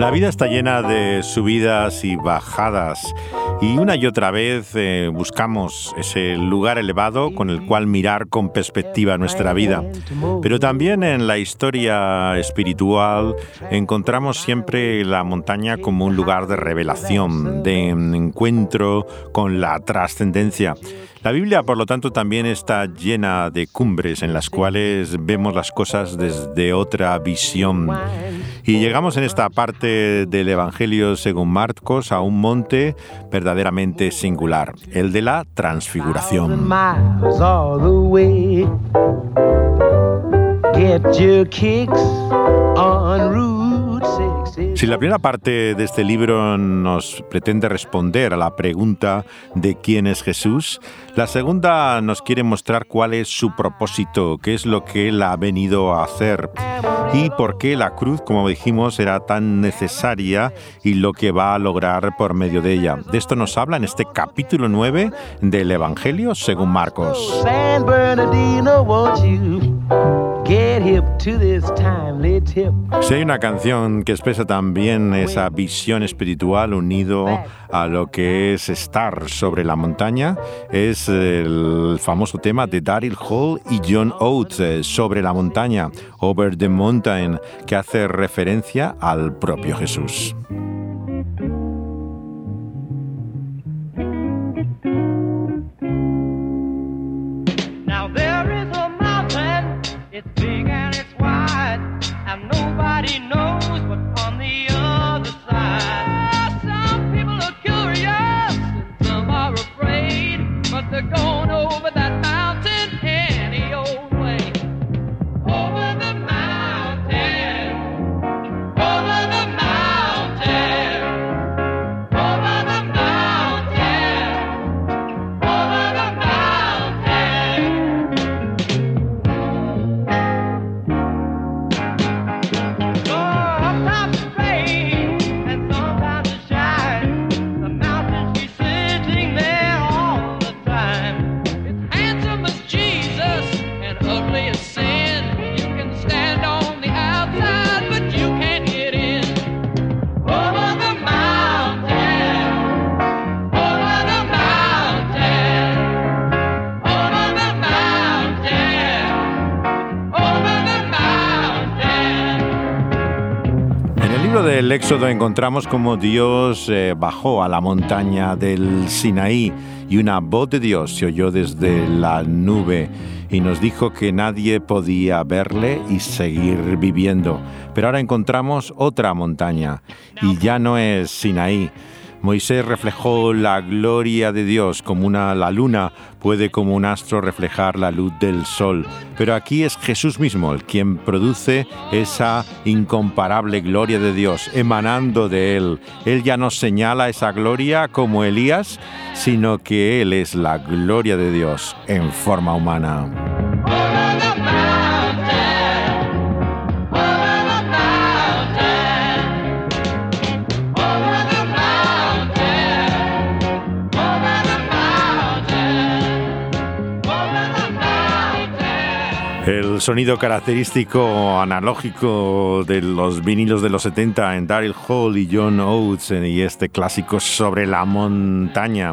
La vida está llena de subidas y bajadas y una y otra vez eh, buscamos ese lugar elevado con el cual mirar con perspectiva nuestra vida. Pero también en la historia espiritual encontramos siempre la montaña como un lugar de revelación, de encuentro con la trascendencia. La Biblia, por lo tanto, también está llena de cumbres en las cuales vemos las cosas desde otra visión. Y llegamos en esta parte del Evangelio según Marcos a un monte verdaderamente singular, el de la transfiguración. Si la primera parte de este libro nos pretende responder a la pregunta de quién es Jesús, la segunda nos quiere mostrar cuál es su propósito, qué es lo que él ha venido a hacer y por qué la cruz, como dijimos, era tan necesaria y lo que va a lograr por medio de ella. De esto nos habla en este capítulo 9 del Evangelio según Marcos. Si hay una canción que expresa también esa visión espiritual unido a lo que es estar sobre la montaña, es el famoso tema de Daryl Hall y John Oates, eh, sobre la montaña, Over the Mountain, que hace referencia al propio Jesús. Encontramos como Dios eh, bajó a la montaña del Sinaí y una voz de Dios se oyó desde la nube y nos dijo que nadie podía verle y seguir viviendo. Pero ahora encontramos otra montaña y ya no es Sinaí, Moisés reflejó la gloria de Dios como una la luna puede como un astro reflejar la luz del sol, pero aquí es Jesús mismo el quien produce esa incomparable gloria de Dios emanando de él. Él ya no señala esa gloria como Elías, sino que él es la gloria de Dios en forma humana. Sonido característico analógico de los vinilos de los 70 en Daryl Hall y John Oates y este clásico sobre la montaña.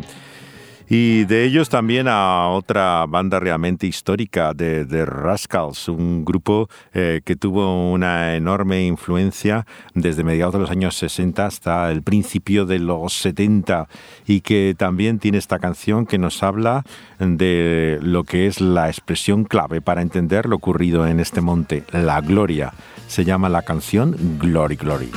Y de ellos también a otra banda realmente histórica de, The Rascals, un grupo eh, que tuvo una enorme influencia desde mediados de los años 60 hasta el principio de los 70 y que también tiene esta canción que nos habla de lo que es la expresión clave para entender lo ocurrido en este monte, la gloria. Se llama la canción Glory Glory.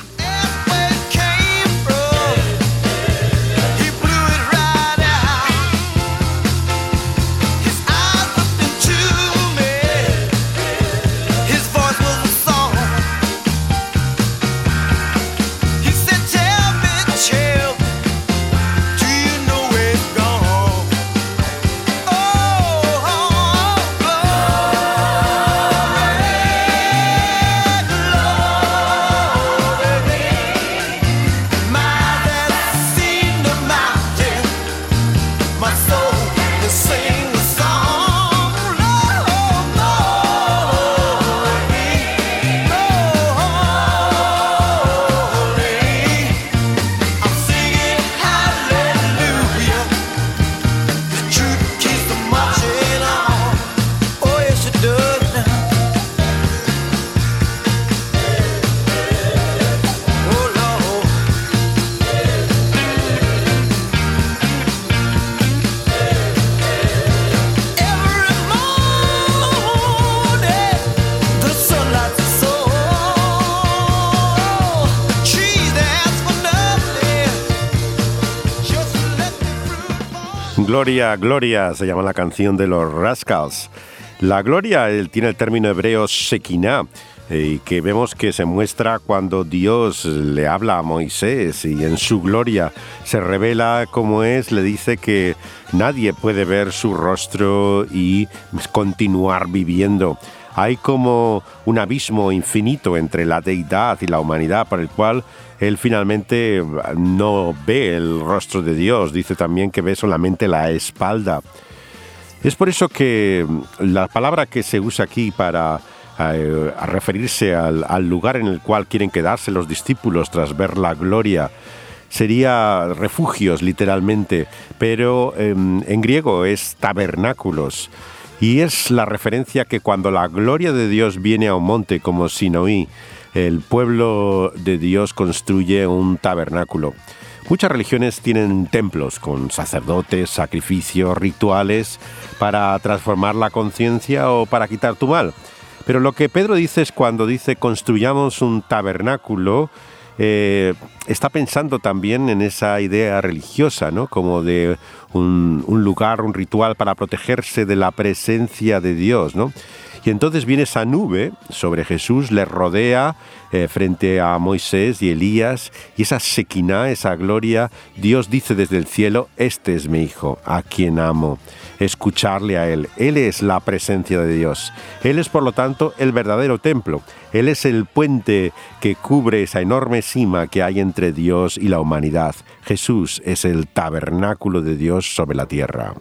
Gloria, Gloria, se llama la canción de los Rascals. La gloria tiene el término hebreo Shekinah, eh, que vemos que se muestra cuando Dios le habla a Moisés y en su gloria se revela cómo es, le dice que nadie puede ver su rostro y continuar viviendo. Hay como un abismo infinito entre la deidad y la humanidad por el cual él finalmente no ve el rostro de Dios, dice también que ve solamente la espalda. Es por eso que la palabra que se usa aquí para eh, referirse al, lugar en el cual quieren quedarse los discípulos tras ver la gloria sería refugios literalmente, pero em, en griego es tabernáculos. Y es la referencia que cuando la gloria de Dios viene a un monte como Sinoí, el pueblo de Dios construye un tabernáculo. Muchas religiones tienen templos con sacerdotes, sacrificios, rituales para transformar la conciencia o para quitar tu mal. Pero lo que Pedro dice es cuando dice construyamos un tabernáculo, eh, está pensando también en esa idea religiosa, ¿no? Como de un, un, lugar, un ritual para protegerse de la presencia de Dios, ¿no? Y entonces viene esa nube sobre Jesús, le rodea eh, frente a Moisés y Elías, y esa sequina, esa gloria, Dios dice desde el cielo, este es mi Hijo, a quien amo. Escucharle a Él. Él es la presencia de Dios. Él es, por lo tanto, el verdadero templo. Él es el puente que cubre esa enorme cima que hay entre Dios y la humanidad. Jesús es el tabernáculo de Dios sobre la tierra.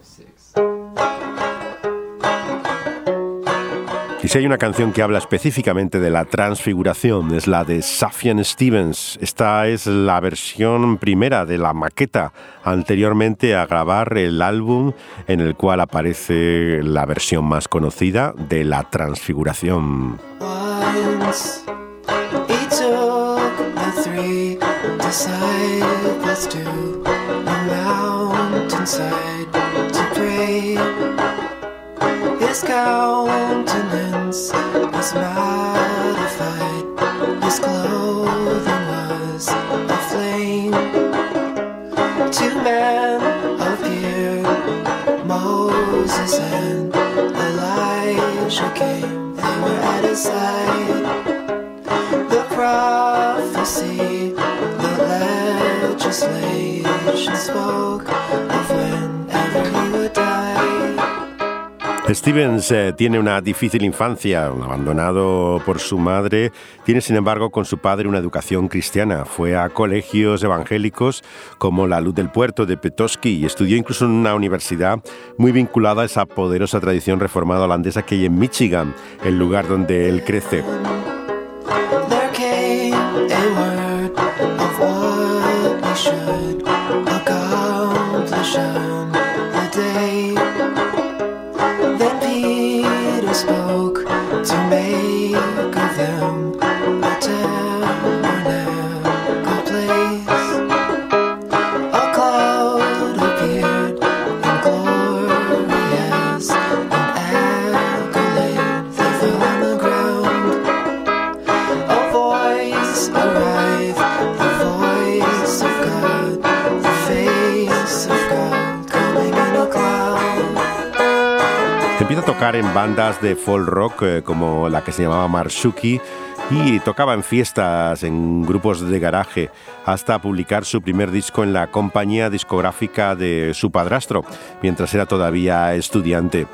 Si hay una canción que habla específicamente de la transfiguración, es la de Safian Stevens. Esta es la versión primera de la maqueta anteriormente a grabar el álbum en el cual aparece la versión más conocida de la transfiguración. His countenance was modified, his clothing was a flame. Two men appeared, Moses and Elijah came, they were at his side. The prophecy, Stevens eh, tiene una difícil infancia, abandonado por su madre, tiene sin embargo con su padre una educación cristiana. Fue a colegios evangélicos como la Luz del Puerto de Petoskey y estudió incluso en una universidad muy vinculada a esa poderosa tradición reformada holandesa que hay en Michigan, el lugar donde él crece. them. En bandas de folk rock eh, como la que se llamaba Marshuki y tocaba en fiestas, en grupos de garaje, hasta publicar su primer disco en la compañía discográfica de su padrastro, mientras era todavía estudiante.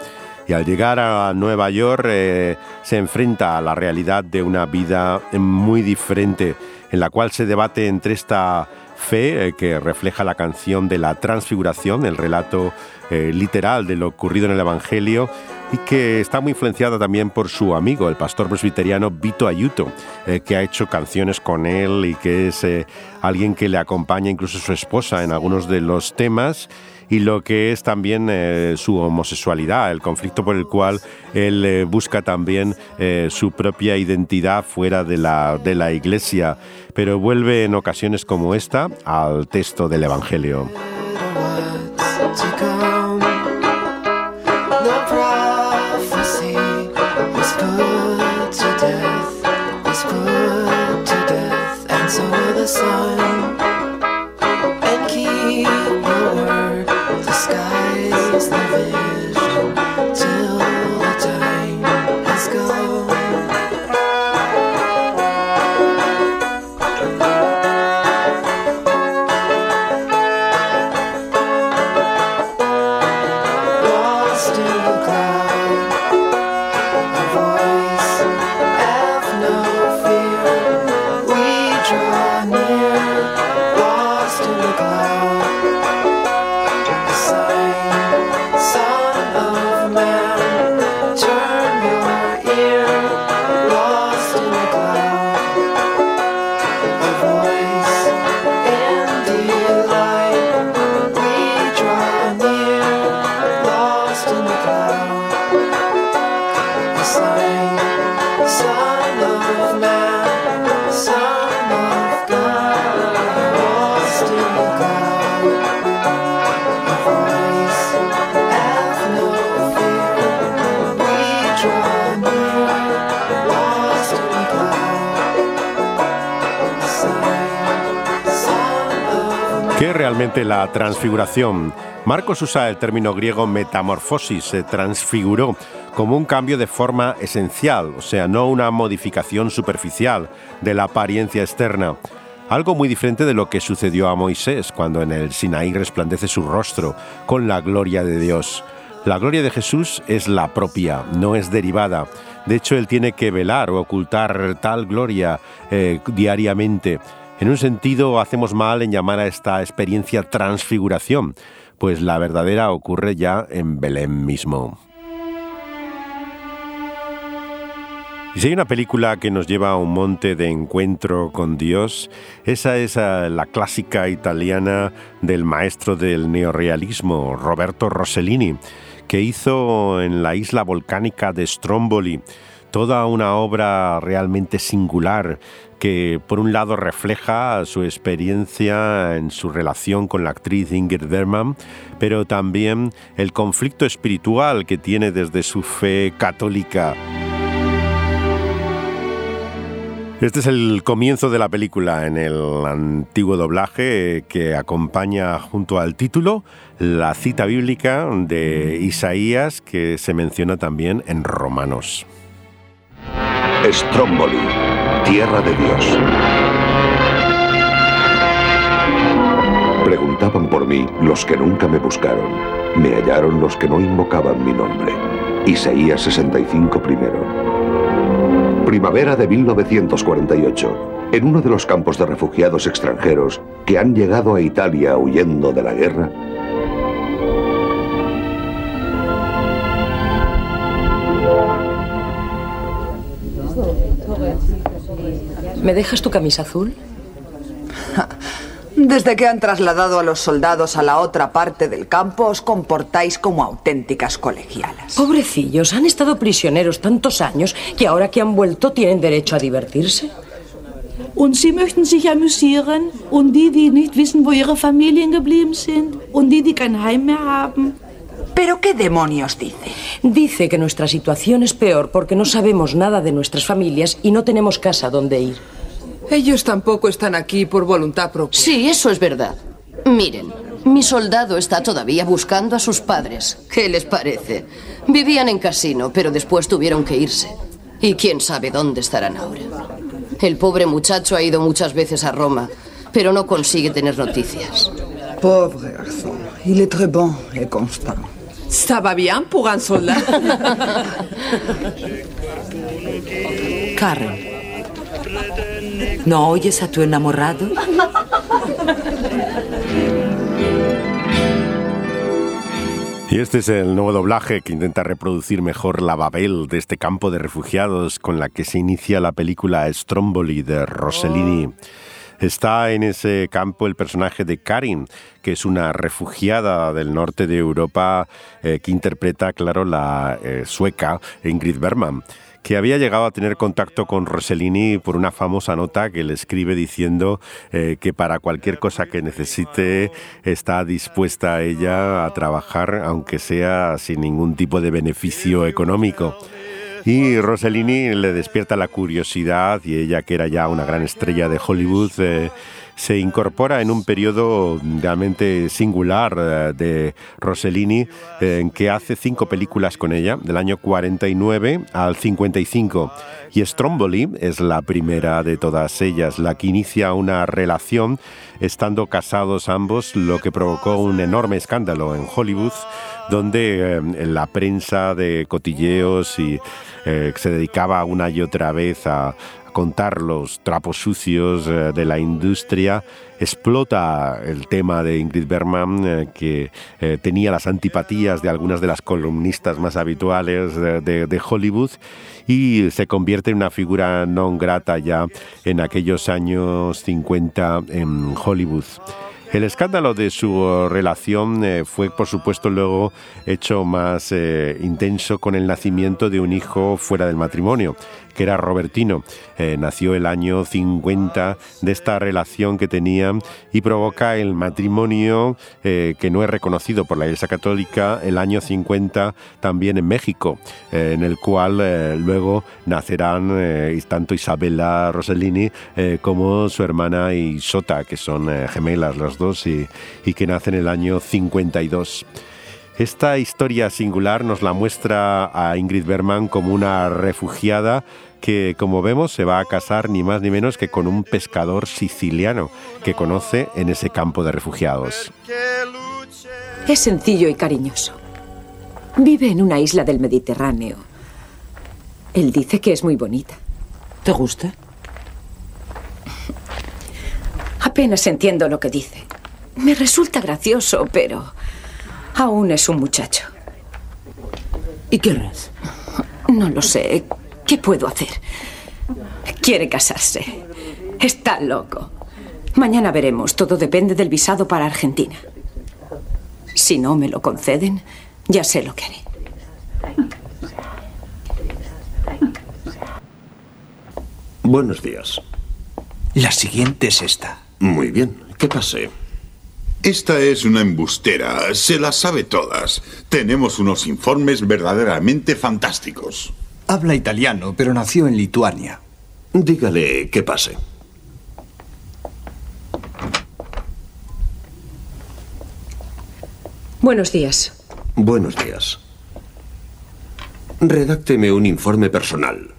Y al llegar a Nueva York eh, se enfrenta a la realidad de una vida muy diferente, en la cual se debate entre esta fe eh, que refleja la canción de la transfiguración, el relato literal de lo ocurrido en el Evangelio, y que está muy influenciada también por su amigo, el pastor presbiteriano Vito Ayuto, eh, que ha hecho canciones con él y que es eh, alguien que le acompaña incluso su esposa en algunos de los temas y lo que es también eh, su homosexualidad, el conflicto por el cual él busca también su propia identidad fuera de la, de la iglesia, pero vuelve en ocasiones como esta al texto del Evangelio. ¿Qué es realmente la transfiguración? Marcos usa el término griego metamorfosis, se transfiguró como un cambio de forma esencial, o sea, no una modificación superficial de la apariencia externa. Algo muy diferente de lo que sucedió a Moisés cuando en el Sinaí resplandece su rostro con la gloria de Dios. La gloria de Jesús es la propia, no es derivada. De hecho, él tiene que velar o ocultar tal gloria eh, diariamente. En un sentido, hacemos mal en llamar a esta experiencia transfiguración, pues la verdadera ocurre ya en Belén mismo. Y si hay una película que nos lleva a un monte de encuentro con Dios, esa es ah, la clásica italiana del maestro del neorrealismo, Roberto Rossellini, que hizo en la isla volcánica de Stromboli toda una obra realmente singular que por un lado refleja su experiencia en su relación con la actriz Ingrid Bergman, pero también el conflicto espiritual que tiene desde su fe católica. Este es el comienzo de la película en el antiguo doblaje que acompaña junto al título la cita bíblica de Isaías que se menciona también en Romanos. Stromboli, tierra de Dios. Preguntaban por mí los que nunca me buscaron. Me hallaron los que no invocaban mi nombre. Isaías 65 primero. Primavera de 1948. En uno de los campos de refugiados extranjeros que han llegado a Italia huyendo de la guerra, ¿Me dejas tu camisa azul? Desde que han trasladado a los soldados a la otra parte del campo, os comportáis como auténticas colegialas. Pobrecillos, han estado prisioneros tantos años que ahora que han vuelto tienen derecho a divertirse. Und sie möchten sich amüsieren. Und die, die nicht wissen, wo ihre Familien geblieben sind. Und die, die kein Heim mehr haben. ¿Pero qué demonios dice? Dice que nuestra situación es peor porque no sabemos nada de nuestras familias y no tenemos casa donde ir. Ellos tampoco están aquí por voluntad propia. Sí, eso es verdad. Miren, mi soldado está todavía buscando a sus padres. ¿Qué les parece? Vivían en casino, pero después tuvieron que irse. Y quién sabe dónde estarán ahora. El pobre muchacho ha ido muchas veces a Roma, pero no consigue tener noticias. Pobre garçon. Il est très bon et constant. Ça va bien pour un soldat. Karen, ¿no oyes a tu enamorado? Y este es el nuevo doblaje que intenta reproducir mejor la Babel de este campo de refugiados con la que se inicia la película Stromboli de Rossellini. Está en ese campo el personaje de Karin, que es una refugiada del norte de Europa eh, que interpreta, claro, la eh, sueca Ingrid Bergman que había llegado a tener contacto con Rossellini por una famosa nota que le escribe diciendo eh, que para cualquier cosa que necesite está dispuesta ella a trabajar, aunque sea sin ningún tipo de beneficio económico. Y Rossellini le despierta la curiosidad y ella, que era ya una gran estrella de Hollywood, eh, se incorpora en un periodo realmente singular eh, de Rossellini, eh, en que hace cinco películas con ella, del año 49 al 55. Y Stromboli es la primera de todas ellas, la que inicia una relación estando casados ambos, lo que provocó un enorme escándalo en Hollywood, donde eh, la prensa de cotilleos y se dedicaba una y otra vez a, contar los trapos sucios eh, de la industria, explota el tema de Ingrid Bergman, eh, que eh, tenía las antipatías de algunas de las columnistas más habituales de, Hollywood y se convierte en una figura non grata ya en aquellos años 50 en Hollywood. El escándalo de su relación eh, fue, por supuesto, luego hecho más eh, intenso con el nacimiento de un hijo fuera del matrimonio que era Robertino. Eh, nació el año 50 de esta relación que tenían y provoca el matrimonio eh, que no es reconocido por la Iglesia Católica el año 50 también en México, eh, en el cual luego nacerán tanto Isabella Rossellini como su hermana Isota, que son gemelas las dos y, y que nacen el año 52. Esta historia singular nos la muestra a Ingrid Berman como una refugiada que, como vemos, se va a casar ni más ni menos que con un pescador siciliano que conoce en ese campo de refugiados. Es sencillo y cariñoso. Vive en una isla del Mediterráneo. Él dice que es muy bonita. ¿Te gusta? Apenas entiendo lo que dice. Me resulta gracioso, pero Aún es un muchacho. ¿Y qué harás? No lo sé. ¿Qué puedo hacer? Quiere casarse. Está loco. Mañana veremos. Todo depende del visado para Argentina. Si no me lo conceden, ya sé lo que haré. Buenos días. La siguiente es esta. Muy bien. ¿Qué pase? Esta es una embustera, se las sabe todas. Tenemos unos informes verdaderamente fantásticos. Habla italiano, pero nació en Lituania. Dígale que pase. Buenos días. Buenos días. Redácteme un informe personal.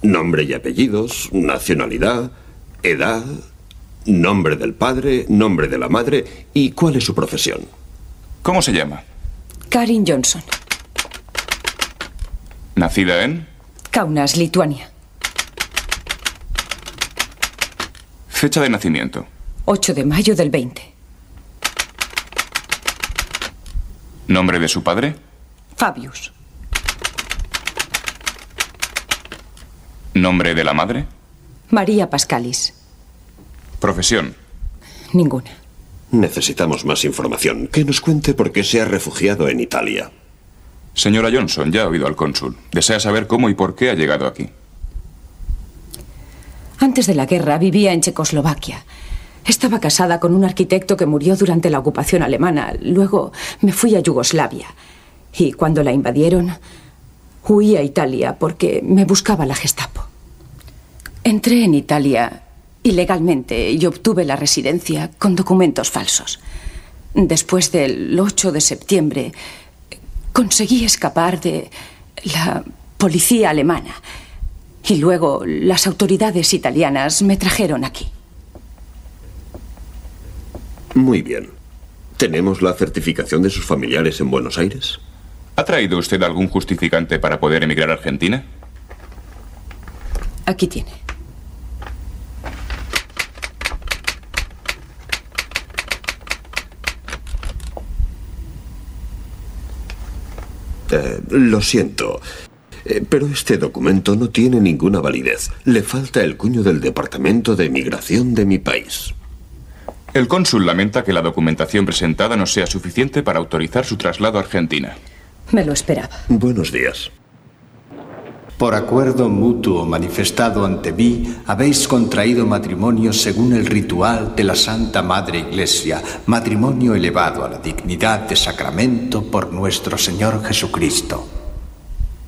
Nombre y apellidos, nacionalidad, edad, Nombre del padre, nombre de la madre y cuál es su profesión. ¿Cómo se llama? Karin Johnson. ¿Nacida en? Kaunas, Lituania. Fecha de nacimiento. 8 de mayo del 20. ¿Nombre de su padre? Fabius. ¿Nombre de la madre? María Pascalis. Profesión. Ninguna. Necesitamos más información. Que nos cuente por qué se ha refugiado en Italia. Señora Johnson, ya ha oído al cónsul. Desea saber cómo y por qué ha llegado aquí. Antes de la guerra vivía en Checoslovaquia. Estaba casada con un arquitecto que murió durante la ocupación alemana. Luego me fui a Yugoslavia. Y cuando la invadieron, huí a Italia porque me buscaba la Gestapo. Entré en Italia ilegalmente y obtuve la residencia con documentos falsos. Después del 8 de septiembre conseguí escapar de la policía alemana y luego las autoridades italianas me trajeron aquí. Muy bien. ¿Tenemos la certificación de sus familiares en Buenos Aires? ¿Ha traído usted algún justificante para poder emigrar a Argentina? Aquí tiene. Eh, lo siento, eh, pero este documento no tiene ninguna validez. Le falta el cuño del Departamento de Migración de mi país. El cónsul lamenta que la documentación presentada no sea suficiente para autorizar su traslado a Argentina. Me lo esperaba. Buenos días. Por acuerdo mutuo manifestado ante mí, habéis contraído matrimonio según el ritual de la Santa Madre Iglesia, matrimonio elevado a la dignidad de sacramento por nuestro Señor Jesucristo.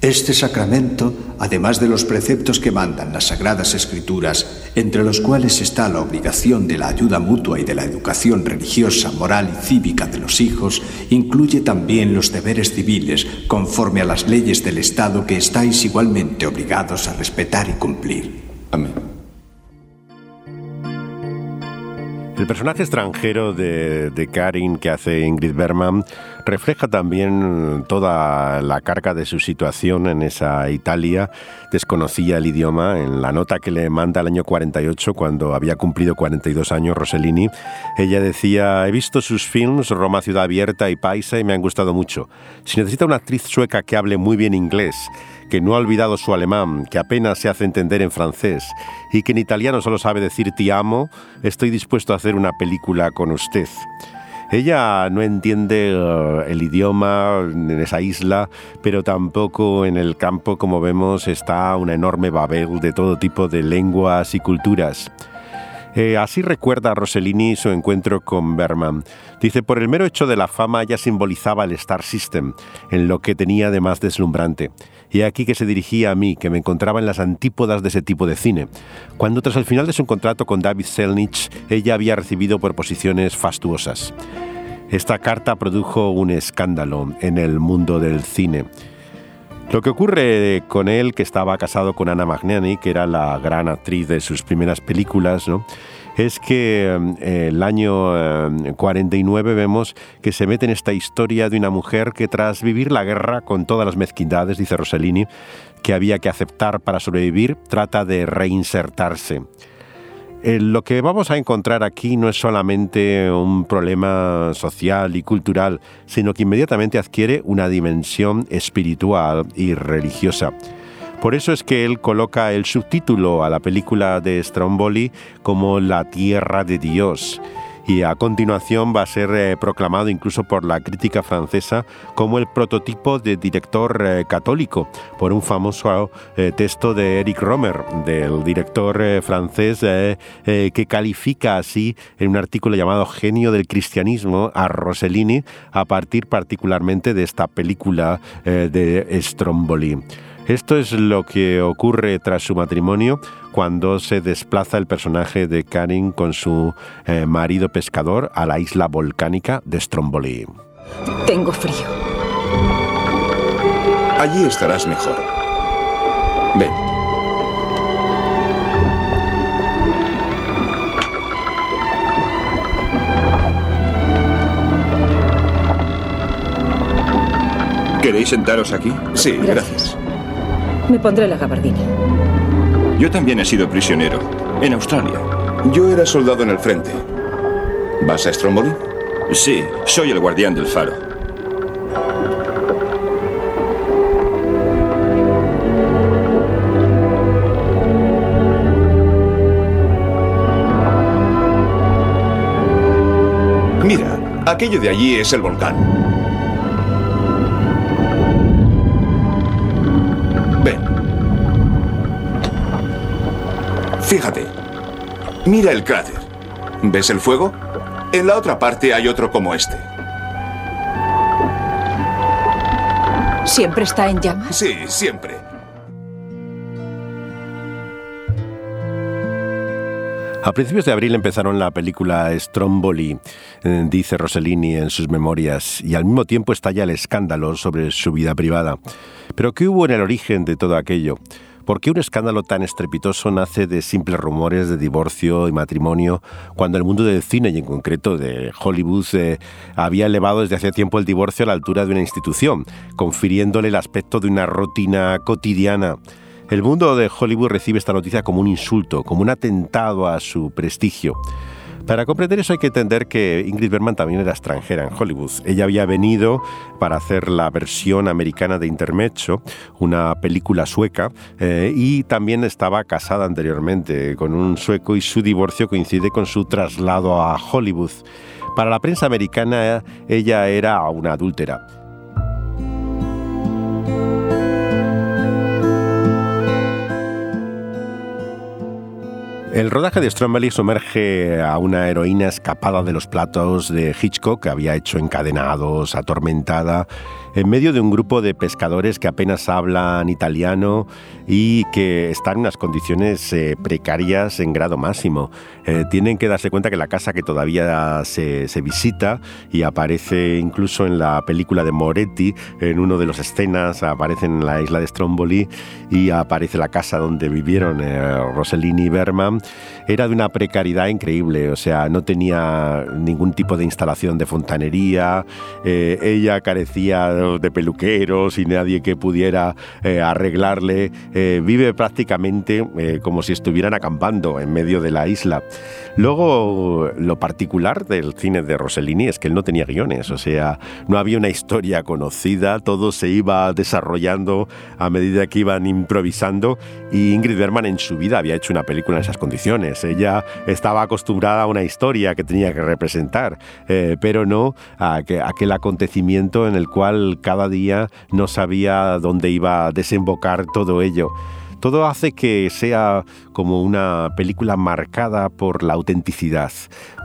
Este sacramento, además de los preceptos que mandan las Sagradas Escrituras, entre los cuales está la obligación de la ayuda mutua y de la educación religiosa, moral y cívica de los hijos, incluye también los deberes civiles conforme a las leyes del Estado que estáis igualmente obligados a respetar y cumplir. Amén. El personaje extranjero de, Karin que hace Ingrid Berman refleja también toda la carga de su situación en esa Italia. Desconocía el idioma. En la nota que le manda el año 48, cuando había cumplido 42 años Rossellini, ella decía, he visto sus films, Roma Ciudad Abierta y Paisa, y me han gustado mucho. Si necesita una actriz sueca que hable muy bien inglés, que no ha olvidado su alemán, que apenas se hace entender en francés y que en italiano solo sabe decir ti amo, estoy dispuesto a hacer una película con usted. Ella no entiende eh, el idioma en esa isla, pero tampoco en el campo, como vemos, está una enorme babel de todo tipo de lenguas y culturas. Eh, así recuerda Rossellini su encuentro con Berman. Dice, por el mero hecho de la fama ya simbolizaba el Star System, en lo que tenía de más deslumbrante. Y aquí que se dirigía a mí, que me encontraba en las antípodas de ese tipo de cine, cuando tras el final de su contrato con David Selnich, ella había recibido proposiciones fastuosas. Esta carta produjo un escándalo en el mundo del cine. Lo que ocurre con él, que estaba casado con Anna Magnani, que era la gran actriz de sus primeras películas, es que eh, el año 49 eh, vemos que se mete en esta historia de una mujer que tras vivir la guerra con todas las mezquindades, dice Rossellini, que había que aceptar para sobrevivir, trata de reinsertarse. Eh, lo que vamos a encontrar aquí no es solamente un problema social y cultural, sino que inmediatamente adquiere una dimensión espiritual y religiosa. Por eso es que él coloca el subtítulo a la película de Stromboli como La Tierra de Dios y a continuación va a ser eh, proclamado incluso por la crítica francesa como el prototipo de director eh, católico por un famoso eh, texto de Eric Romer, del director francés, que califica así en un artículo llamado Genio del Cristianismo a Rossellini a partir particularmente de esta película de Stromboli. Esto es lo que ocurre tras su matrimonio cuando se desplaza el personaje de Karin con su eh, marido pescador a la isla volcánica de Stromboli. Tengo frío. Allí estarás mejor. Ven. ¿Queréis sentaros aquí? Sí, gracias. Me pondré la gabardina. Yo también he sido prisionero, en Australia. Yo era soldado en el frente. ¿Vas a Stromboli? Sí, soy el guardián del faro. Mira, aquello de allí es el volcán. Fíjate. Mira el cráter. ¿Ves el fuego? En la otra parte hay otro como este. ¿Siempre está en llamas? Sí, siempre. A principios de abril empezaron la película Stromboli, eh, dice Rossellini en sus memorias, y al mismo tiempo estalla el escándalo sobre su vida privada. Pero ¿qué hubo en el origen de todo aquello? ¿Por qué un escándalo tan estrepitoso nace de simples rumores de divorcio y matrimonio cuando el mundo del cine y en concreto de Hollywood eh, había elevado desde hace tiempo el divorcio a la altura de una institución, confiriéndole el aspecto de una rutina cotidiana? El mundo de Hollywood recibe esta noticia como un insulto, como un atentado a su prestigio. Para comprender eso hay que entender que Ingrid Bergman también era extranjera en Hollywood. Ella había venido para hacer la versión americana de Intermezzo, una película sueca, eh, y también estaba casada anteriormente con un sueco y su divorcio coincide con su traslado a Hollywood. Para la prensa americana ella era una adúltera. El rodaje de Stromboli sumerge a una heroína escapada de los platos de Hitchcock, que había hecho encadenados, atormentada, en medio de un grupo de pescadores que apenas hablan italiano y que están en unas condiciones eh, precarias en grado máximo. Eh, tienen que darse cuenta que la casa que todavía se, visita y aparece incluso en la película de Moretti, en uno de las escenas, aparece en la isla de Stromboli y aparece la casa donde vivieron eh, Rossellini y Berman, era de una precariedad increíble, o sea, no tenía ningún tipo de instalación de fontanería, eh, ella carecía de peluqueros y nadie que pudiera eh, arreglarle, eh, vive prácticamente como si estuvieran acampando en medio de la isla. Luego, lo particular del cine de Rossellini es que él no tenía guiones, o sea, no había una historia conocida, todo se iba desarrollando a medida que iban improvisando y Ingrid Bergman en su vida había hecho una película en esas condiciones. Ella estaba acostumbrada a una historia que tenía que representar, eh, pero no a, que, aquel acontecimiento en el cual cada día no sabía dónde iba a desembocar todo ello. Todo hace que sea como una película marcada por la autenticidad,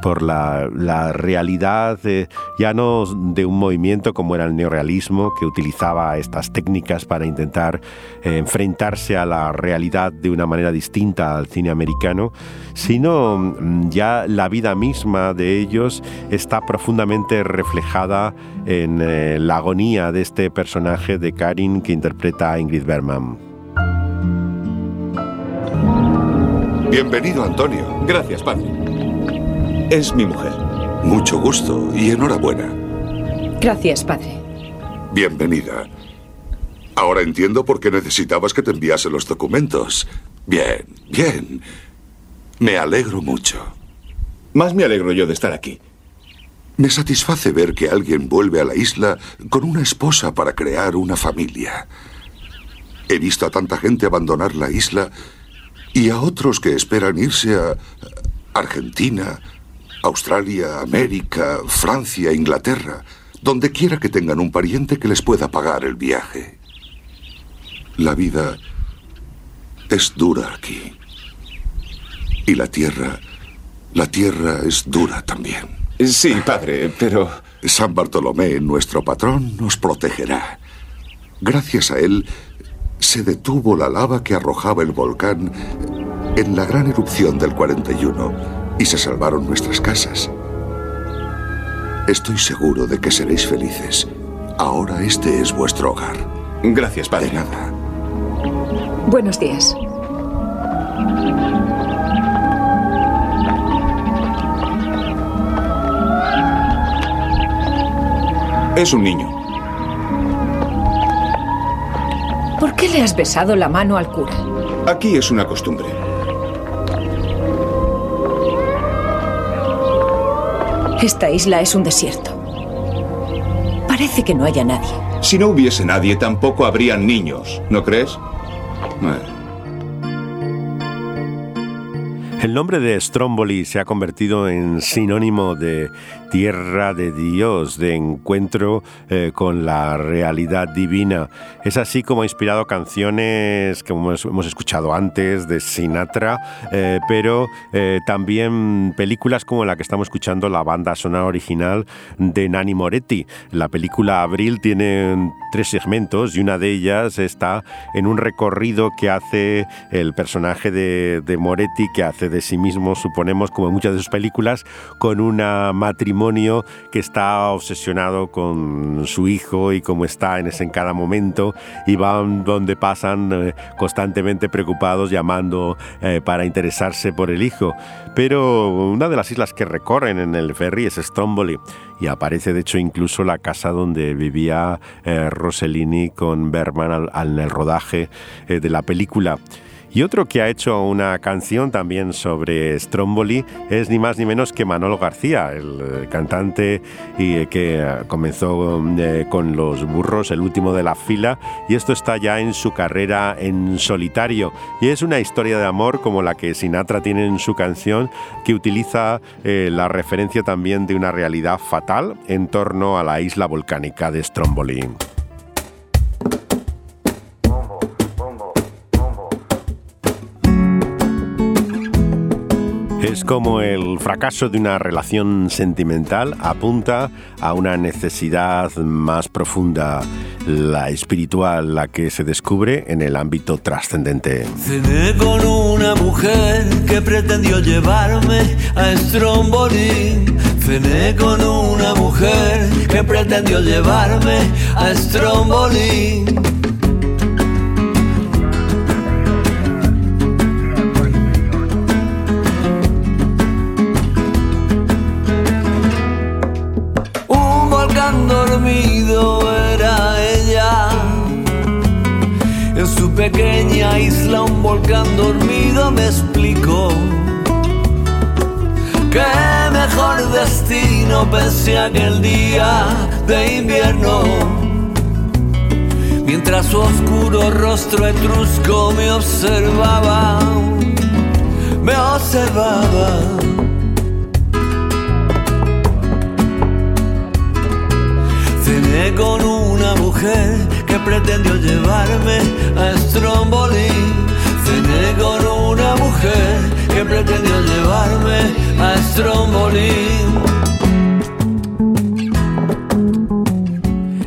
por la, realidad, ya no de un movimiento como era el neorealismo, que utilizaba estas técnicas para intentar eh, enfrentarse a la realidad de una manera distinta al cine americano, sino mm, ya la vida misma de ellos está profundamente reflejada en eh, la agonía de este personaje de Karin que interpreta a Ingrid Bergman. Bienvenido, Antonio. Gracias, padre. Es mi mujer. Mucho gusto y enhorabuena. Gracias, padre. Bienvenida. Ahora entiendo por qué necesitabas que te enviase los documentos. Bien, bien. Me alegro mucho. Más me alegro yo de estar aquí. Me satisface ver que alguien vuelve a la isla con una esposa para crear una familia. He visto a tanta gente abandonar la isla y a otros que esperan irse a Argentina, Australia, América, Francia, Inglaterra, donde quiera que tengan un pariente que les pueda pagar el viaje. La vida es dura aquí. Y la tierra, la tierra es dura también. Sí, padre, pero... San Bartolomé, nuestro patrón, nos protegerá. Gracias a él, se detuvo la lava que arrojaba el volcán en la gran erupción del 41 y se salvaron nuestras casas. Estoy seguro de que seréis felices. Ahora este es vuestro hogar. Gracias, padre. De nada. Buenos días. Es un niño. ¿Por qué le has besado la mano al cura? Aquí es una costumbre. Esta isla es un desierto. Parece que no haya nadie. Si no hubiese nadie, tampoco habrían niños, ¿no crees? El nombre de Stromboli se ha convertido en sinónimo de tierra de Dios, de encuentro eh, con la realidad divina. Es así como ha inspirado canciones que hemos, escuchado antes de Sinatra, eh, pero eh, también películas como la que estamos escuchando, la banda sonora original de Nani Moretti. La película Abril tiene tres segmentos y una de ellas está en un recorrido que hace el personaje de, Moretti, que hace de sí mismo, suponemos, como en muchas de sus películas, con una matrimonio que está obsesionado con su hijo y cómo está en ese en cada momento y van donde pasan eh, constantemente preocupados llamando eh, para interesarse por el hijo. Pero una de las islas que recorren en el ferry es Stromboli y aparece de hecho incluso la casa donde vivía eh, Rossellini con Bergman al, el rodaje de la película. Y otro que ha hecho una canción también sobre Stromboli es ni más ni menos que Manolo García, el eh, cantante y eh, que eh, comenzó con los burros, el último de la fila, y esto está ya en su carrera en solitario. Y es una historia de amor como la que Sinatra tiene en su canción, que utiliza la referencia también de una realidad fatal en torno a la isla volcánica de Stromboli. Es como el fracaso de una relación sentimental apunta a una necesidad más profunda, la espiritual, la que se descubre en el ámbito trascendente. Cené con una mujer que pretendió llevarme a Stromboli. Cené con una mujer que pretendió llevarme a Stromboli. olvido era ella. En su pequeña isla un volcán dormido me explicó. Qué mejor destino pensé aquel día de invierno. Mientras su oscuro rostro etrusco me observaba, me observaba. Cené con una mujer que pretendió llevarme a Stromboli. Cené con una mujer que pretendió llevarme a Stromboli.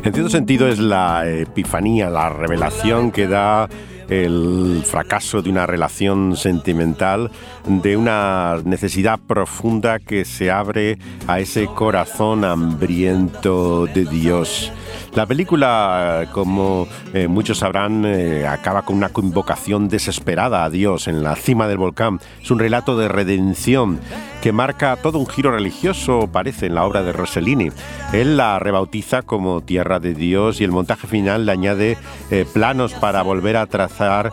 En cierto sentido es la epifanía, la revelación que da el fracaso de una relación sentimental, de una necesidad profunda que se abre a ese corazón hambriento de Dios. La película, como eh, muchos sabrán, eh, acaba con una convocación desesperada a Dios en la cima del volcán. Es un relato de redención que marca todo un giro religioso, parece, en la obra de Rossellini. Él la rebautiza como Tierra de Dios y el montaje final le añade eh, planos para volver a trazar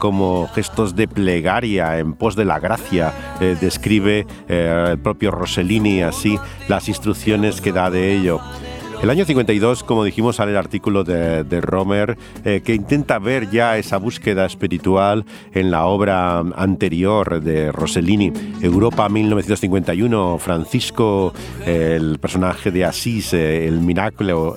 como gestos de plegaria en pos de la gracia. describe el propio Rossellini así las instrucciones que da de ello. El año 52, como dijimos, sale el artículo de, Romer eh, que intenta ver ya esa búsqueda espiritual en la obra anterior de Rossellini, Europa 1951, Francisco, el personaje de Asís, eh, el milagro,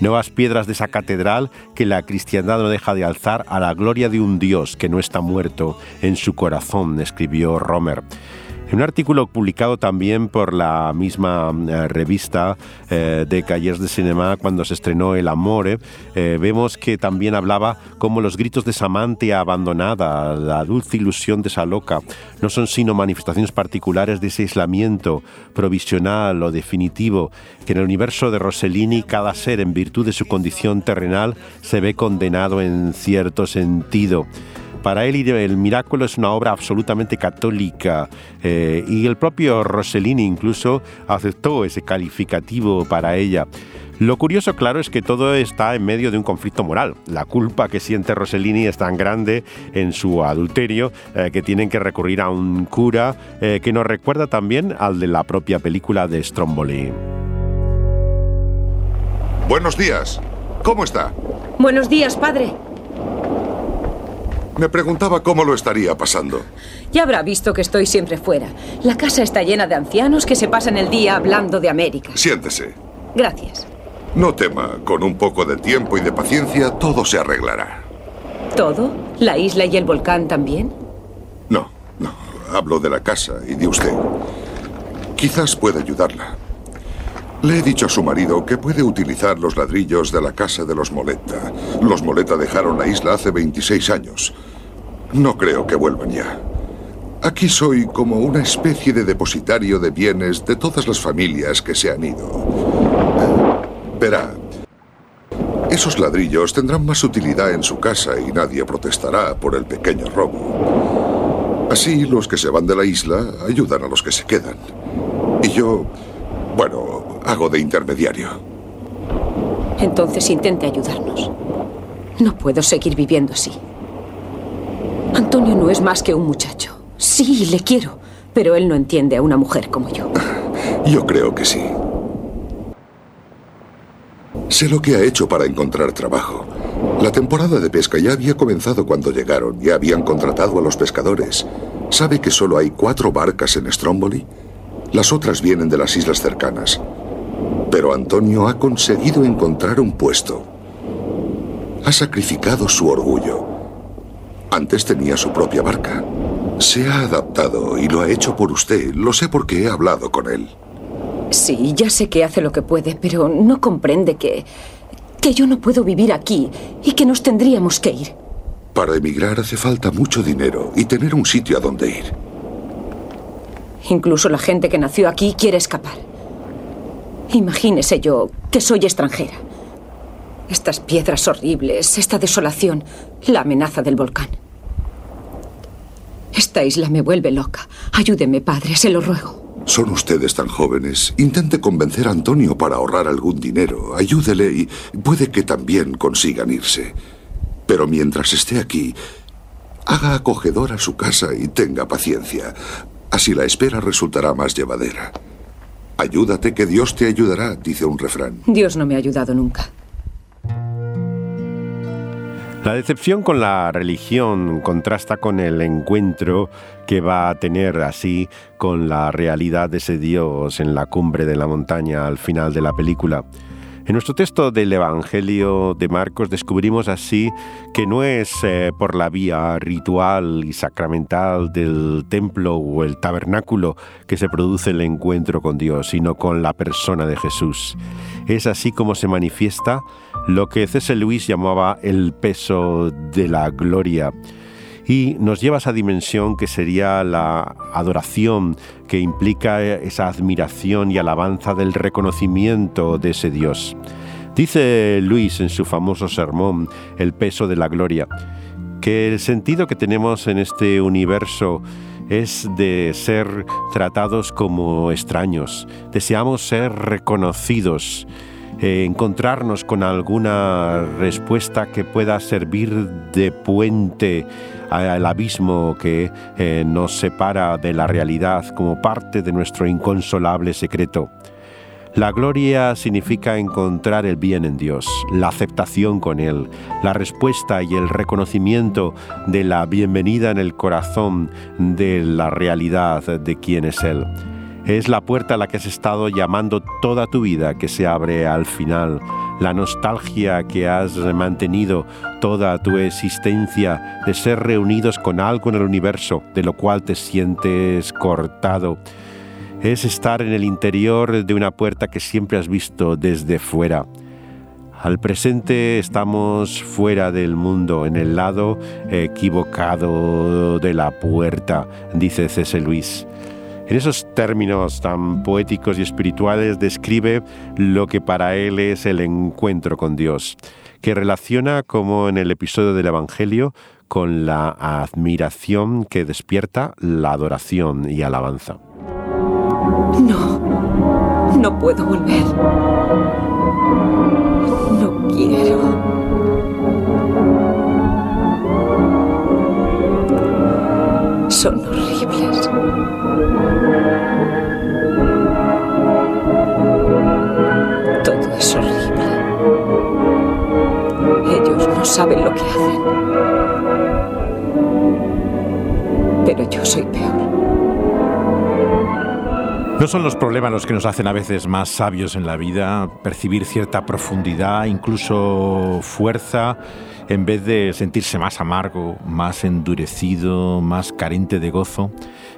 nuevas piedras de esa catedral que la cristiandad no deja de alzar a la gloria de un Dios que no está muerto en su corazón, escribió Romer. En un artículo publicado también por la misma eh, revista eh, de Calles de Cinema cuando se estrenó El Amore, eh, vemos que también hablaba como los gritos de esa amante abandonada, la dulce ilusión de esa loca, no son sino manifestaciones particulares de ese aislamiento provisional o definitivo que en el universo de Rossellini cada ser en virtud de su condición terrenal se ve condenado en cierto sentido. Para él el Milagro es una obra absolutamente católica eh, y el propio Rossellini incluso aceptó ese calificativo para ella. Lo curioso, claro, es que todo está en medio de un conflicto moral. La culpa que siente Rossellini es tan grande en su adulterio eh, que tienen que recurrir a un cura eh, que nos recuerda también al de la propia película de Stromboli. Buenos días. ¿Cómo está? Buenos días, padre. Me preguntaba cómo lo estaría pasando. Ya habrá visto que estoy siempre fuera. La casa está llena de ancianos que se pasan el día hablando de América. Siéntese. Gracias. No tema, con un poco de tiempo y de paciencia todo se arreglará. ¿Todo? ¿La isla y el volcán también? No, no. Hablo de la casa y de usted. Quizás pueda ayudarla. Le he dicho a su marido que puede utilizar los ladrillos de la casa de los Moleta. Los Moleta dejaron la isla hace 26 años. No creo que vuelvan ya. Aquí soy como una especie de depositario de bienes de todas las familias que se han ido. verá, esos ladrillos tendrán más utilidad en su casa y nadie protestará por el pequeño robo. Así los que se van de la isla ayudan a los que se quedan. Y yo, bueno, hago de intermediario. Entonces intente ayudarnos. No puedo seguir viviendo así. Antonio no es más que un muchacho. Sí, le quiero, pero él no entiende a una mujer como yo. Yo creo que sí. Sé lo que ha hecho para encontrar trabajo. La temporada de pesca ya había comenzado cuando llegaron. Ya habían contratado a los pescadores. ¿Sabe que solo hay cuatro barcas en Stromboli? Las otras vienen de las islas cercanas. Pero Antonio ha conseguido encontrar un puesto. Ha sacrificado su orgullo. Antes tenía su propia barca. Se ha adaptado y lo ha hecho por usted. Lo sé porque he hablado con él. Sí, ya sé que hace lo que puede, pero no comprende que... que yo no puedo vivir aquí y que nos tendríamos que ir. Para emigrar hace falta mucho dinero y tener un sitio a donde ir. Incluso la gente que nació aquí quiere escapar. Imagínese yo que soy extranjera. Estas piedras horribles, esta desolación, la amenaza del volcán. Esta isla me vuelve loca. Ayúdeme, padre, se lo ruego. Son ustedes tan jóvenes. Intente convencer a Antonio para ahorrar algún dinero. Ayúdele y puede que también consigan irse. Pero mientras esté aquí, Haga acogedora su casa y tenga paciencia. Así la espera resultará más llevadera. Ayúdate que Dios te ayudará, dice un refrán. Dios no me ha ayudado nunca. La decepción con la religión contrasta con el encuentro que va a tener así con la realidad de ese Dios en la cumbre de la montaña al final de la película. En nuestro texto del Evangelio de Marcos descubrimos así que no es eh, por la vía ritual y sacramental del templo o el tabernáculo que se produce el encuentro con Dios, sino con la persona de Jesús. Es así como se manifiesta lo que C.S. Lewis llamaba el peso de la gloria y nos lleva a esa dimensión que sería la adoración, que implica esa admiración y alabanza del reconocimiento de ese Dios. Dice Luis en su famoso sermón, El peso de la gloria, que el sentido que tenemos en este universo es de ser tratados como extraños, deseamos ser reconocidos, eh, encontrarnos con alguna respuesta que pueda servir de puente al abismo que eh, nos separa de la realidad como parte de nuestro inconsolable secreto. La gloria significa encontrar el bien en Dios, la aceptación con Él, la respuesta y el reconocimiento de la bienvenida en el corazón de la realidad de quién es Él. Es la puerta a la que has estado llamando toda tu vida que se abre al final. La nostalgia que has mantenido toda tu existencia de ser reunidos con algo en el universo de lo cual te sientes cortado. Es estar en el interior de una puerta que siempre has visto desde fuera. Al presente estamos fuera del mundo, en el lado equivocado de la puerta, dice C.S. Luis. En esos términos tan poéticos y espirituales describe lo que para él es el encuentro con Dios, que relaciona como en el episodio del Evangelio con la admiración que despierta la adoración y alabanza. No, no puedo volver. No quiero. Son no saben lo que hacen. Pero yo soy peor. ¿No son los problemas los que nos hacen a veces más sabios en la vida? Percibir cierta profundidad, incluso fuerza, en vez de sentirse más amargo, más endurecido, más carente de gozo.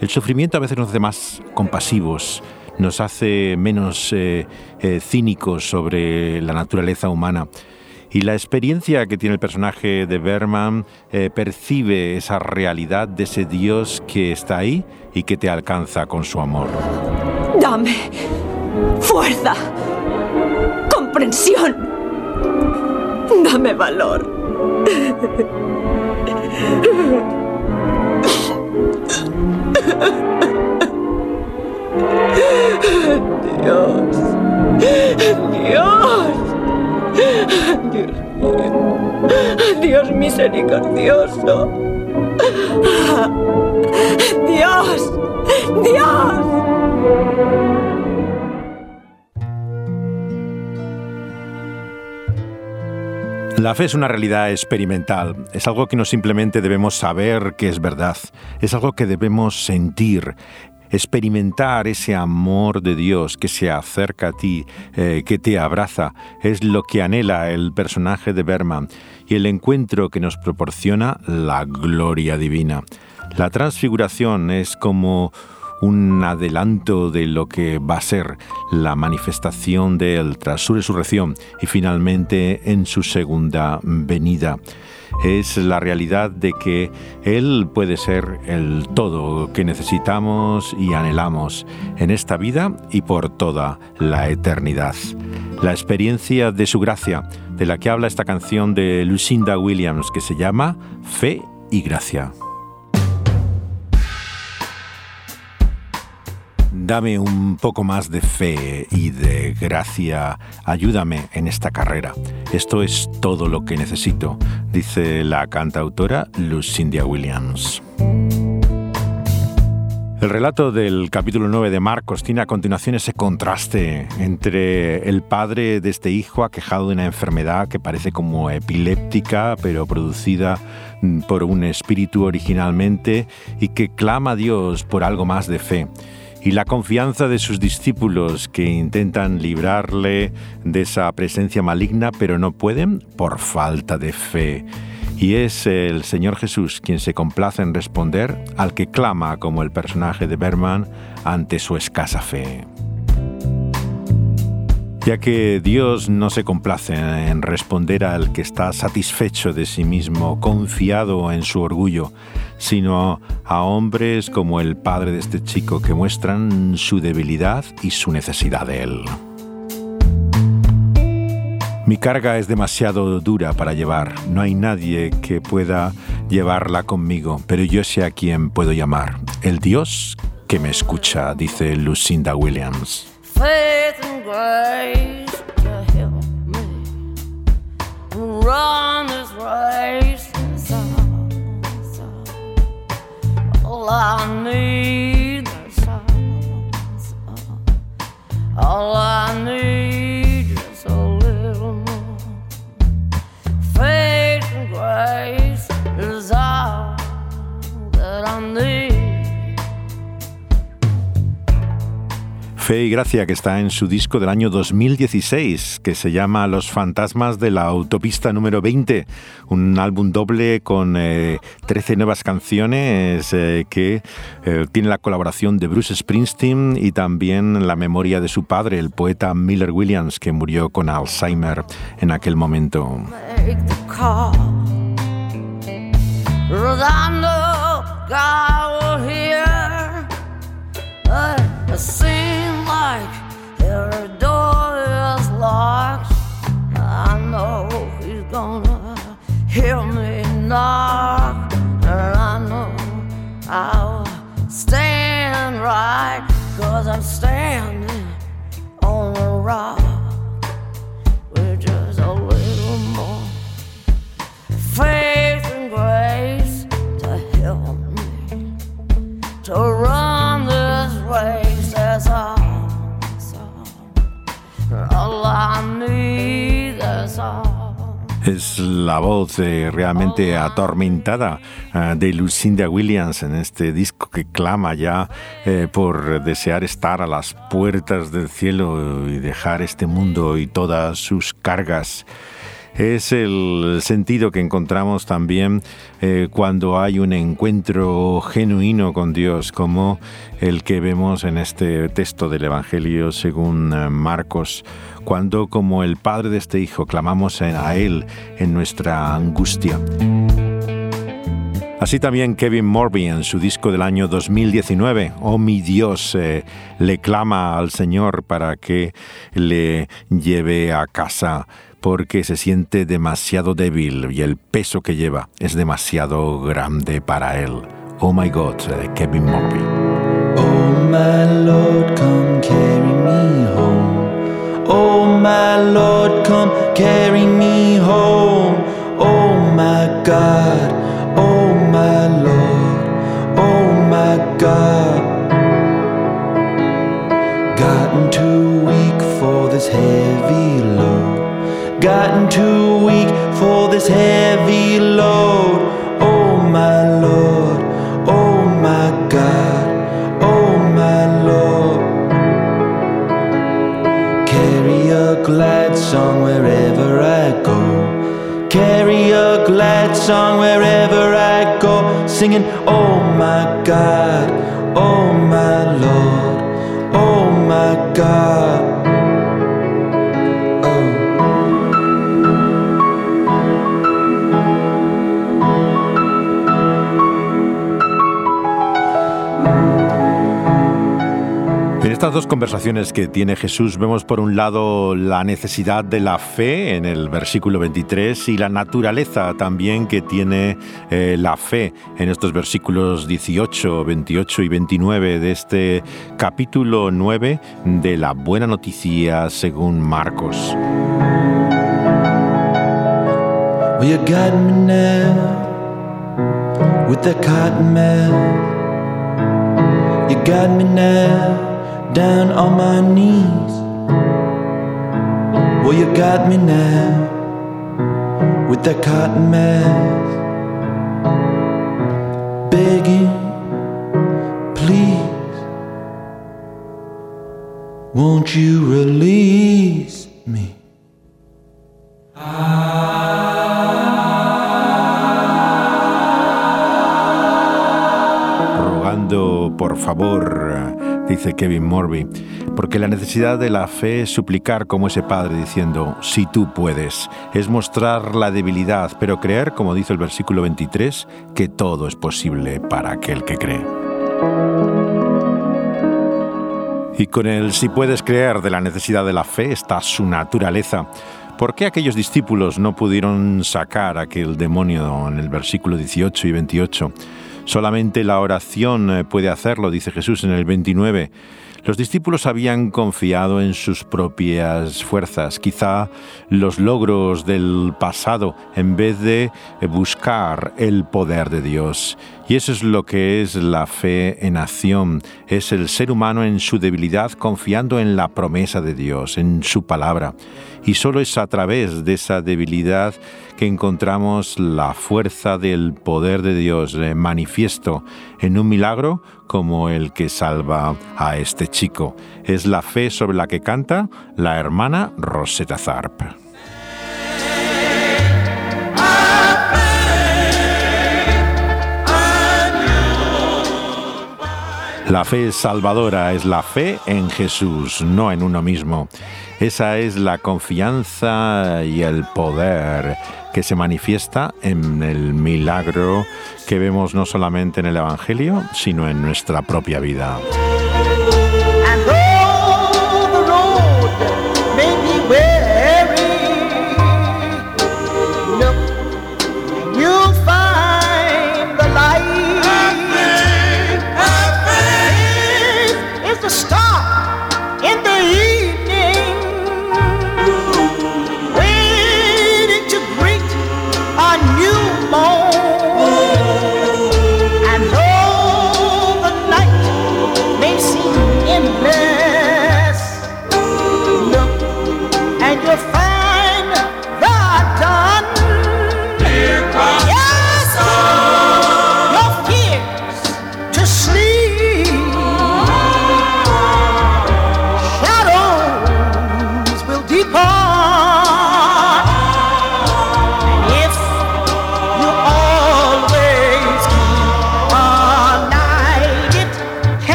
El sufrimiento a veces nos hace más compasivos, nos hace menos eh, eh, cínicos sobre la naturaleza humana. Y la experiencia que tiene el personaje de Berman eh, percibe esa realidad de ese Dios que está ahí y que te alcanza con su amor. Dame fuerza, comprensión, dame valor. Dios misericordioso. Dios. Dios. La fe es una realidad experimental, es algo que no simplemente debemos saber que es verdad, es algo que debemos sentir, experimentar ese amor de Dios que se acerca a ti, eh, que te abraza, es lo que anhela el personaje de Berman y el encuentro que nos proporciona la gloria divina. La transfiguración es como un adelanto de lo que va a ser la manifestación de Él tras su resurrección y finalmente en su segunda venida. Es la realidad de que Él puede ser el todo que necesitamos y anhelamos en esta vida y por toda la eternidad. La experiencia de su gracia, de la que habla esta canción de Lucinda Williams que se llama Fe y Gracia. Dame un poco más de fe y de gracia. Ayúdame en esta carrera. Esto es todo lo que necesito, dice la cantautora Lucinda Williams. El relato del capítulo 9 de Marcos tiene a continuación ese contraste entre el padre de este hijo aquejado de una enfermedad que parece como epiléptica, pero producida por un espíritu originalmente y que clama a Dios por algo más de fe y la confianza de sus discípulos que intentan librarle de esa presencia maligna pero no pueden por falta de fe. Y es el Señor Jesús quien se complace en responder al que clama como el personaje de Berman ante su escasa fe. Ya que Dios no se complace en responder al que está satisfecho de sí mismo, confiado en su orgullo, sino a hombres como el padre de este chico que muestran su debilidad y su necesidad de él. Mi carga es demasiado dura para llevar. No hay nadie que pueda llevarla conmigo, pero yo sé a quién puedo llamar. El Dios que me escucha, dice Lucinda Williams. grace to help me run this race. All, I need is all I need is a little more faith and grace is all that I need. Fe y Gracia, que está en su disco del año 2016, que se llama Los Fantasmas de la Autopista número 20, un álbum doble con 13 eh, nuevas canciones eh, que eh, tiene la colaboración de Bruce Springsteen y también la memoria de su padre, el poeta Miller Williams, que murió con Alzheimer en aquel momento. knock, and I know I'll stand right, cause I'm standing on a rock with just a little more faith and grace to help me to run this race. as that's all, all I need. That's all. Es la voz eh, realmente atormentada eh, de Lucinda Williams en este disco que clama ya eh, por desear estar a las puertas del cielo y dejar este mundo y todas sus cargas es el sentido que encontramos también eh, cuando hay un encuentro genuino con Dios, como el que vemos en este texto del Evangelio según eh, Marcos, cuando como el Padre de este Hijo clamamos a Él en nuestra angustia. Así también Kevin Morby en su disco del año 2019, Oh mi Dios, eh, le clama al Señor para que le lleve a casa porque se siente demasiado débil y el peso que lleva es demasiado grande para él. Oh my God, Kevin Murphy. Oh my Lord, come carry me home. Oh my Lord, come carry me home. Oh my God, oh my Lord, oh my God. Gotten too weak for this heavy load. Oh my Lord, oh my God, oh my Lord. Carry a glad song wherever I go. Carry a glad song wherever I go. Singing, oh my God, oh my Lord, oh my God. Estas dos conversaciones que tiene Jesús vemos por un lado la necesidad de la fe en el versículo 23 y la naturaleza también que tiene eh, la fe en estos versículos 18, 28 y 29 de este capítulo 9 de la buena noticia según Marcos. Down on my knees. Well, you got me now with that cotton mouth, begging, please, won't you release me? Rogando, por favor dice Kevin Morby, porque la necesidad de la fe es suplicar como ese padre diciendo, si tú puedes, es mostrar la debilidad, pero creer, como dice el versículo 23, que todo es posible para aquel que cree. Y con el si puedes creer de la necesidad de la fe está su naturaleza. ¿Por qué aquellos discípulos no pudieron sacar aquel demonio en el versículo 18 y 28? Solamente la oración eh, puede hacerlo, dice Jesús en el 29. Los discípulos habían confiado en sus propias fuerzas, quizá los logros del pasado, en vez de buscar el poder de Dios. Y eso es lo que es la fe en acción, es el ser humano en su debilidad confiando en la promesa de Dios, en su palabra. Y solo es a través de esa debilidad que encontramos la fuerza del poder de Dios manifiesto en un milagro como el que salva a este chico. Es la fe sobre la que canta la hermana Rosetta Zarp. La fe salvadora es la fe en Jesús, no en uno mismo. Esa es la confianza y el poder que se manifiesta en el milagro que vemos no solamente en el Evangelio, sino en nuestra propia vida.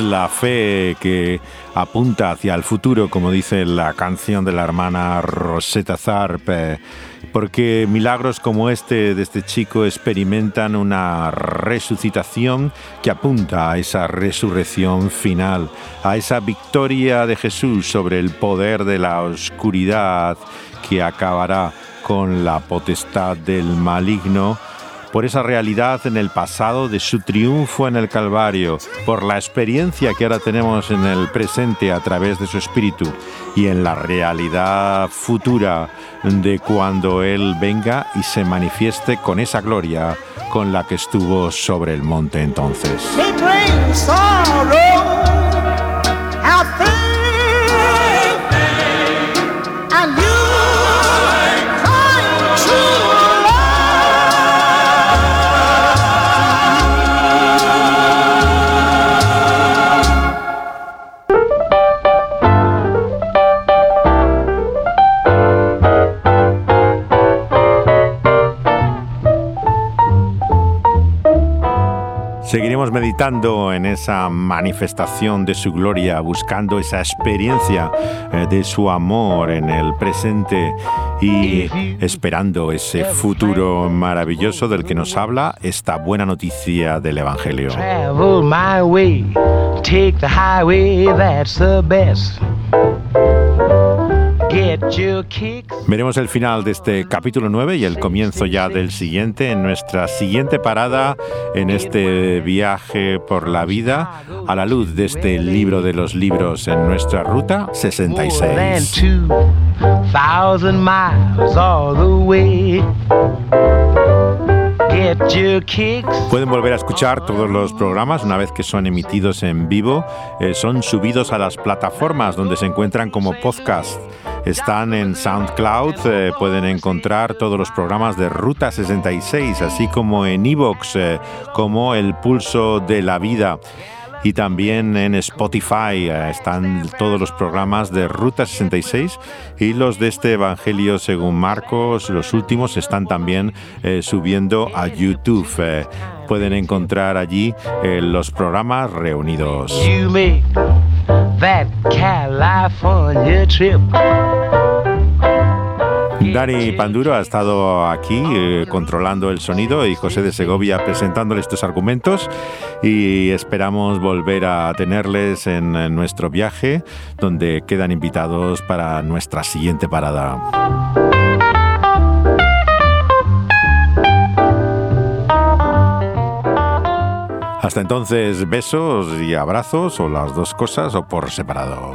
La fe que apunta hacia el futuro, como dice la canción de la hermana Rosetta Zarp, porque milagros como este de este chico experimentan una resucitación que apunta a esa resurrección final, a esa victoria de Jesús sobre el poder de la oscuridad que acabará con la potestad del maligno por esa realidad en el pasado de su triunfo en el Calvario, por la experiencia que ahora tenemos en el presente a través de su Espíritu y en la realidad futura de cuando Él venga y se manifieste con esa gloria con la que estuvo sobre el monte entonces. Meditando en esa manifestación de su gloria, buscando esa experiencia eh, de su amor en el presente y esperando ese futuro maravilloso del que nos habla esta buena noticia del Evangelio. Veremos el final de este capítulo 9 y el comienzo ya del siguiente en nuestra siguiente parada en este viaje por la vida a la luz de este libro de los libros en nuestra ruta 66. Pueden volver a escuchar todos los programas una vez que son emitidos en vivo. Eh, son subidos a las plataformas donde se encuentran como podcast. Están en SoundCloud, eh, pueden encontrar todos los programas de Ruta 66, así como en Evox, eh, como El Pulso de la Vida y también en Spotify eh, están todos los programas de Ruta 66 y los de este Evangelio según Marcos, los últimos están también eh, subiendo a YouTube. Eh, pueden encontrar allí los programas reunidos. Dani Panduro ha estado aquí eh, controlando el sonido y José de Segovia presentándole estos argumentos y esperamos volver a tenerles en, nuestro viaje donde quedan invitados para nuestra siguiente parada. Hasta entonces, besos y abrazos o las dos cosas o por separado.